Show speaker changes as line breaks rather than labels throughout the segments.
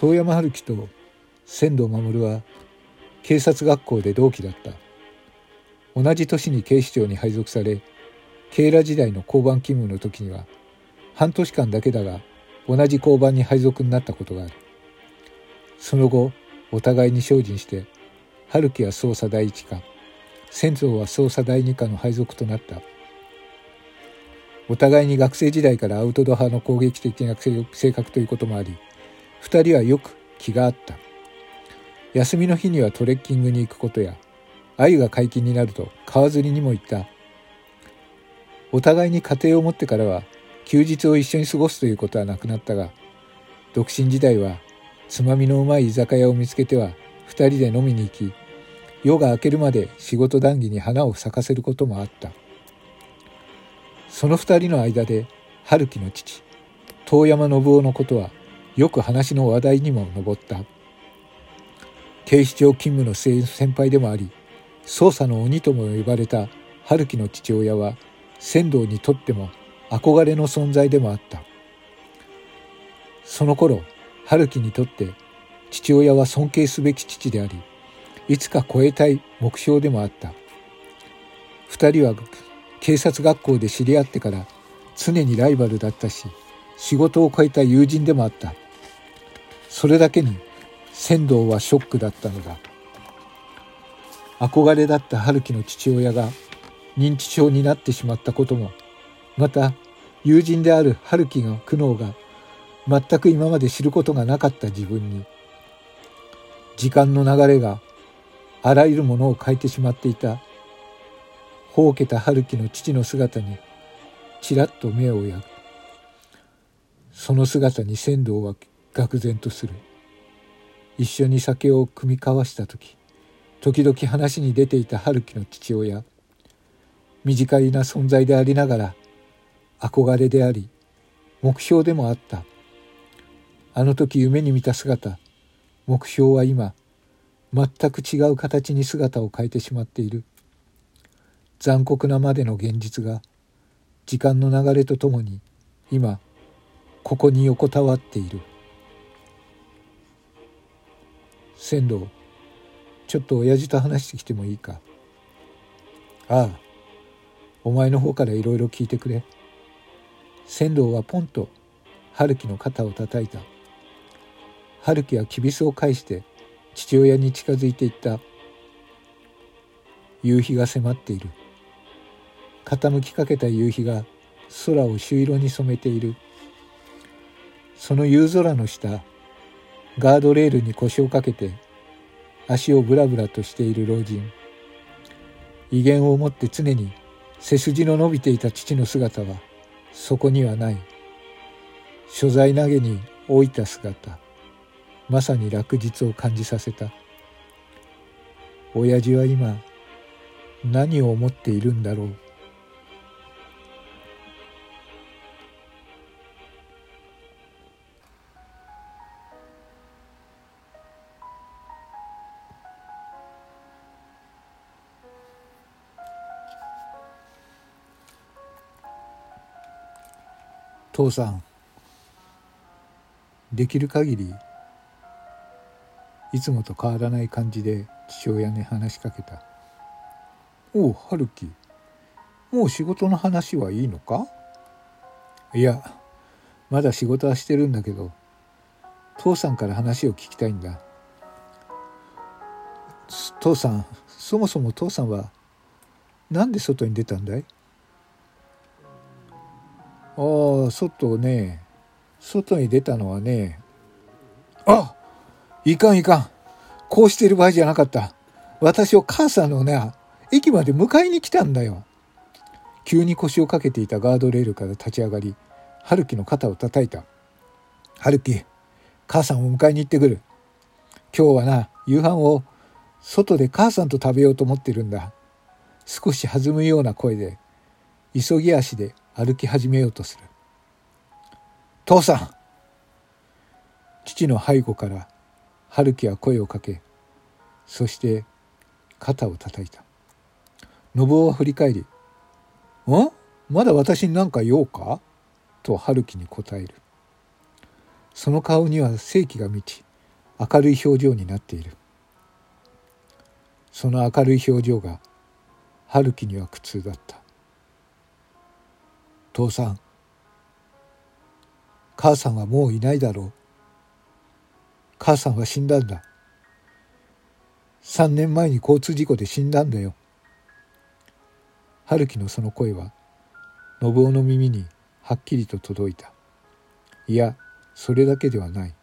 遠山春樹と仙道守は警察学校で同期だった。同じ年に警視庁に配属され警ら時代の交番勤務の時には半年間だけだが同じ交番に配属になったことがある。その後お互いに精進して春樹は捜査第一課仙道は捜査第二課の配属となった。お互いに学生時代からアウトドア派の攻撃的な性格ということもあり二人はよく気があった。休みの日にはトレッキングに行くことや鮎が解禁になると川釣りにも行った。お互いに家庭を持ってからは休日を一緒に過ごすということはなくなったが独身時代はつまみのうまい居酒屋を見つけては二人で飲みに行き夜が明けるまで仕事談義に花を咲かせることもあった。その二人の間で春樹の父遠山信夫のことはよく話の話題にも上った。警視庁勤務の先輩でもあり捜査の鬼とも呼ばれた春樹の父親は仙道にとっても憧れの存在でもあった。その頃春樹にとって父親は尊敬すべき父でありいつか超えたい目標でもあった。二人は警察学校で知り合ってから常にライバルだったし仕事を超えた友人でもあった。それだけに仙道はショックだったのだ。憧れだった春樹の父親が認知症になってしまったこともまた友人である春樹の苦悩が全く今まで知ることがなかった自分に時間の流れがあらゆるものを変えてしまっていたほうけた春樹の父の姿にちらっと目をやく。その姿に仙道は愕然とする。一緒に酒を酌み交わした時時々話に出ていた春樹の父親短いな存在でありながら憧れであり目標でもあった。あの時夢に見た姿目標は今全く違う形に姿を変えてしまっている。残酷なまでの現実が時間の流れとともに今ここに横たわっている。仙道ちょっと親父と話してきてもいいか？ああお前の方からいろいろ聞いてくれ。仙道はポンと春樹の肩を叩いた。春樹はきびすを返して父親に近づいていった。夕日が迫っている。傾きかけた夕日が空を朱色に染めている。その夕空の下ガードレールに腰をかけて足をブラブラとしている老人。威厳を持って常に背筋の伸びていた父の姿はそこにはない。所在投げに置いた姿まさに落日を感じさせた。親父は今何を思っているんだろう。父さんできる限りいつもと変わらない感じで父親に話しかけた「おう春樹もう仕事の話はいいのか?」いやまだ仕事はしてるんだけど父さんから話を聞きたいんだ。父さんそもそも父さんは何で外に出たんだい？ああ外ね。外に出たのはね。あいかんいかん。こうしてる場合じゃなかった。私を母さんのね駅まで迎えに来たんだよ。急に腰をかけていたガードレールから立ち上がり春樹の肩を叩いた。春樹母さんを迎えに行ってくる。今日はな夕飯を外で母さんと食べようと思ってるんだ。少し弾むような声で急ぎ足で歩き始めようとする。父さん父の背後から春樹は声をかけそして肩を叩いた。信夫は振り返り「ん？まだ私に何か用か?」と春樹に答える。その顔には正気が満ち明るい表情になっている。その明るい表情が春樹には苦痛だった。父さん母さんはもういないだろう。母さんは死んだんだ。3年前に交通事故で死んだんだよ。春樹のその声は信夫の耳にはっきりと届いた。いやそれだけではない。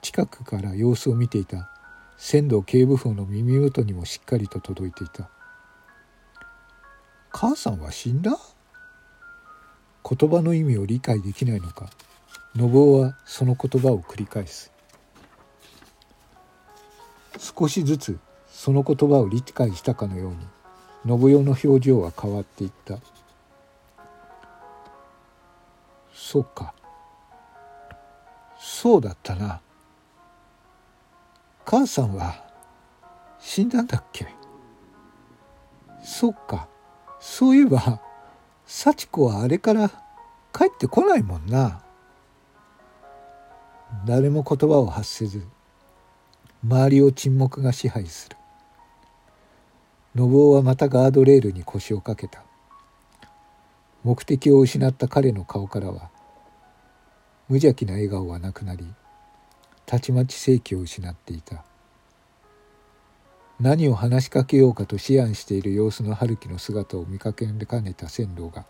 近くから様子を見ていた仙道警部補の耳元にもしっかりと届いていた。母さんは死んだ？言葉の意味を理解できないのか。信夫はその言葉を繰り返す。少しずつその言葉を理解したかのように信代の表情は変わっていった。そうか。そうだったな。母さんは死んだんだっけ。そっか。そういえば幸子はあれから帰ってこないもんな。誰も言葉を発せず周りを沈黙が支配する。信夫はまたガードレールに腰をかけた。目的を失った彼の顔からは無邪気な笑顔はなくなりたちまち正気を失っていた。何を話しかけようかと思案している様子の春樹の姿を見かけかねた船頭が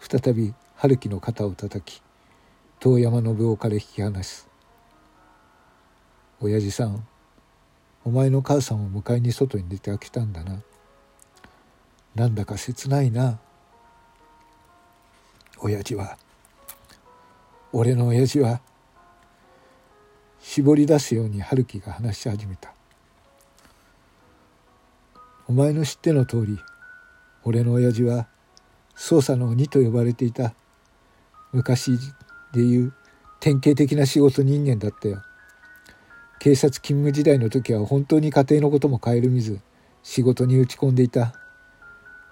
再び春樹の肩をたたき遠山信夫から引き離す「親父さんお前の母さんを迎えに外に出てきたんだな。なんだか切ないな。親父は。俺の親父は。絞り出すように春樹が話し始めた。お前の知っての通り俺の親父は捜査の鬼と呼ばれていた。昔でいう典型的な仕事人間だったよ。警察勤務時代の時は本当に家庭のことも顧みず仕事に打ち込んでいた。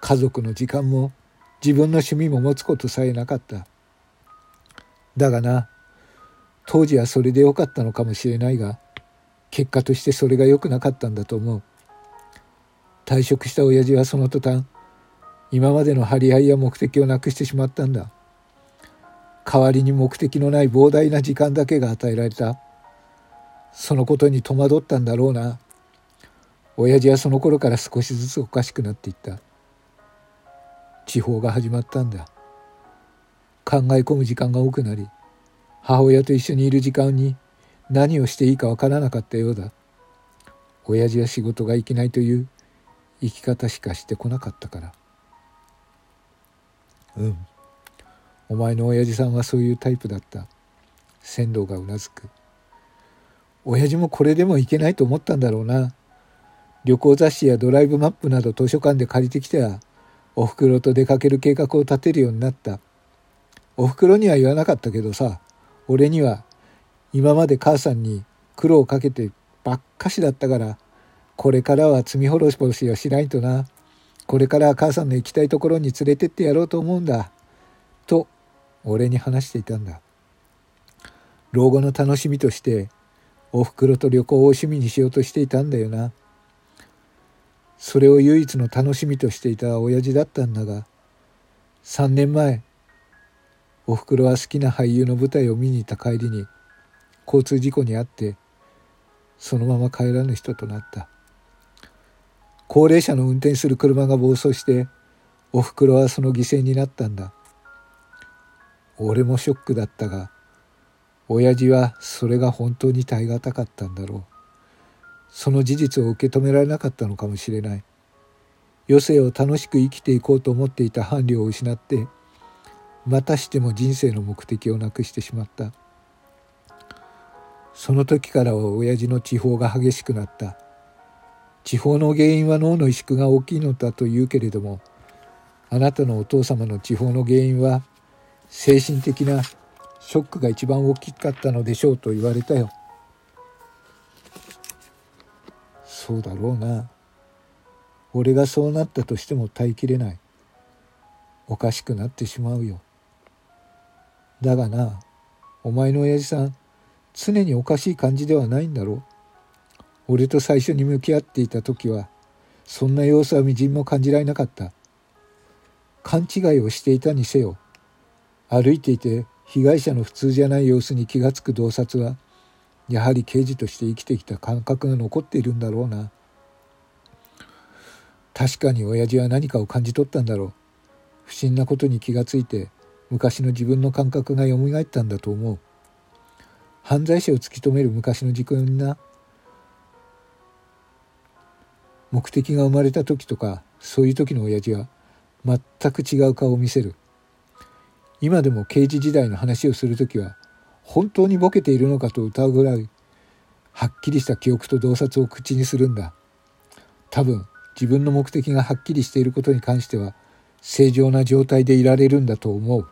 家族の時間も自分の趣味も持つことさえなかった。だがな当時はそれでよかったのかもしれないが結果としてそれが良くなかったんだと思う。退職した親父はその途端今までの張り合いや目的をなくしてしまったんだ。代わりに目的のない膨大な時間だけが与えられた。そのことに戸惑ったんだろうな。親父はその頃から少しずつおかしくなっていった。地方が始まったんだ。考え込む時間が多くなり母親と一緒にいる時間に何をしていいかわからなかったようだ。親父は仕事がいけないという生き方しかしてこなかったから。うん。お前の親父さんはそういうタイプだった。仙道がうなずく。親父もこれでもいけないと思ったんだろうな。旅行雑誌やドライブマップなど図書館で借りてきてはおふくろと出かける計画を立てるようになった。おふくろには言わなかったけどさ俺には今まで母さんに苦労をかけてばっかしだったからこれからは罪滅ぼしはしないとな。これからは母さんの行きたいところに連れてってやろうと思うんだ。と俺に話していたんだ。老後の楽しみとしておふくろと旅行を趣味にしようとしていたんだよな。それを唯一の楽しみとしていた親父だったんだが3年前おふくろは好きな俳優の舞台を見に行った帰りに交通事故に遭ってそのまま帰らぬ人となった。高齢者の運転する車が暴走しておふくろはその犠牲になったんだ。俺もショックだったが親父はそれが本当に耐え難かったんだろう。その事実を受け止められなかったのかもしれない。余生を楽しく生きていこうと思っていた伴侶を失ってまたしても人生の目的をなくしてしまった。その時からは親父の地方が激しくなった。地方の原因は脳の萎縮が大きいのだと言うけれどもあなたのお父様の地方の原因は精神的なショックが一番大きかったのでしょうと言われたよ。そうだろうな。俺がそうなったとしても耐えきれない。おかしくなってしまうよ。だがなお前の親父さん常におかしい感じではないんだろう。俺と最初に向き合っていた時はそんな様子はみじんも感じられなかった。勘違いをしていたにせよ歩いていて被害者の普通じゃない様子に気がつく洞察はやはり刑事として生きてきた感覚が残っているんだろうな。確かに親父は何かを感じ取ったんだろう。不審なことに気がついて昔の自分の感覚がよみがえったんだと思う。犯罪者を突き止める昔の自分にな目的が生まれた時とかそういう時の親父は全く違う顔を見せる。今でも刑事時代の話をする時は本当にボケているのかと疑うぐらいはっきりした記憶と洞察を口にするんだ。多分自分の目的がはっきりしていることに関しては正常な状態でいられるんだと思う。